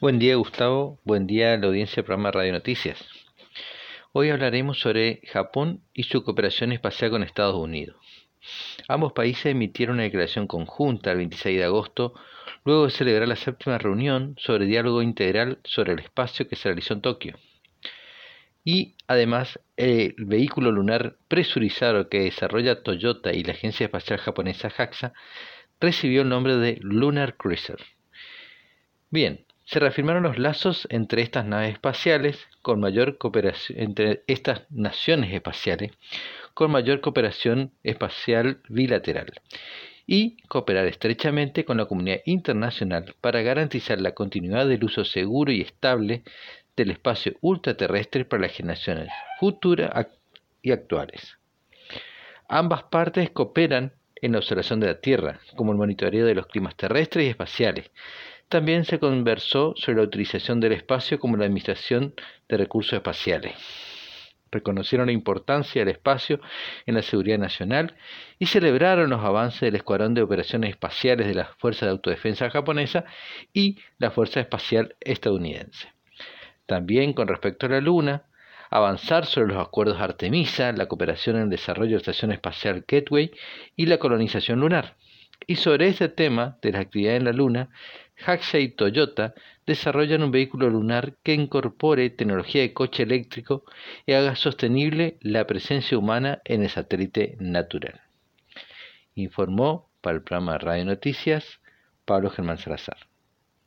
Buen día Gustavo, buen día a la audiencia del programa Radio Noticias. Hoy hablaremos sobre Japón y su cooperación espacial con Estados Unidos. Ambos países emitieron una declaración conjunta el 26 de agosto, luego de celebrar la séptima reunión sobre diálogo integral sobre el espacio que se realizó en Tokio. Y además, el vehículo lunar presurizado que desarrolla Toyota y la agencia espacial japonesa JAXA recibió el nombre de Lunar Cruiser. Bien, se reafirmaron los lazos entre estas naves espaciales con mayor cooperación entre estas naciones espaciales con mayor cooperación espacial bilateral y cooperar estrechamente con la comunidad internacional para garantizar la continuidad del uso seguro y estable del espacio ultraterrestre para las generaciones futuras y actuales. Ambas partes cooperan en la observación de la Tierra, como el monitoreo de los climas terrestres y espaciales, también se conversó sobre la utilización del espacio como la administración de recursos espaciales. Reconocieron la importancia del espacio en la seguridad nacional y celebraron los avances del Escuadrón de Operaciones Espaciales de las Fuerzas de Autodefensa japonesa y la Fuerza Espacial estadounidense. También con respecto a la Luna, avanzar sobre los acuerdos Artemisa, la cooperación en el desarrollo de la Estación Espacial Gateway y la colonización lunar. Y sobre este tema de la actividad en la Luna, JAXA y Toyota desarrollan un vehículo lunar que incorpore tecnología de coche eléctrico y haga sostenible la presencia humana en el satélite natural. Informó para el programa Radio Noticias Pablo Germán Salazar.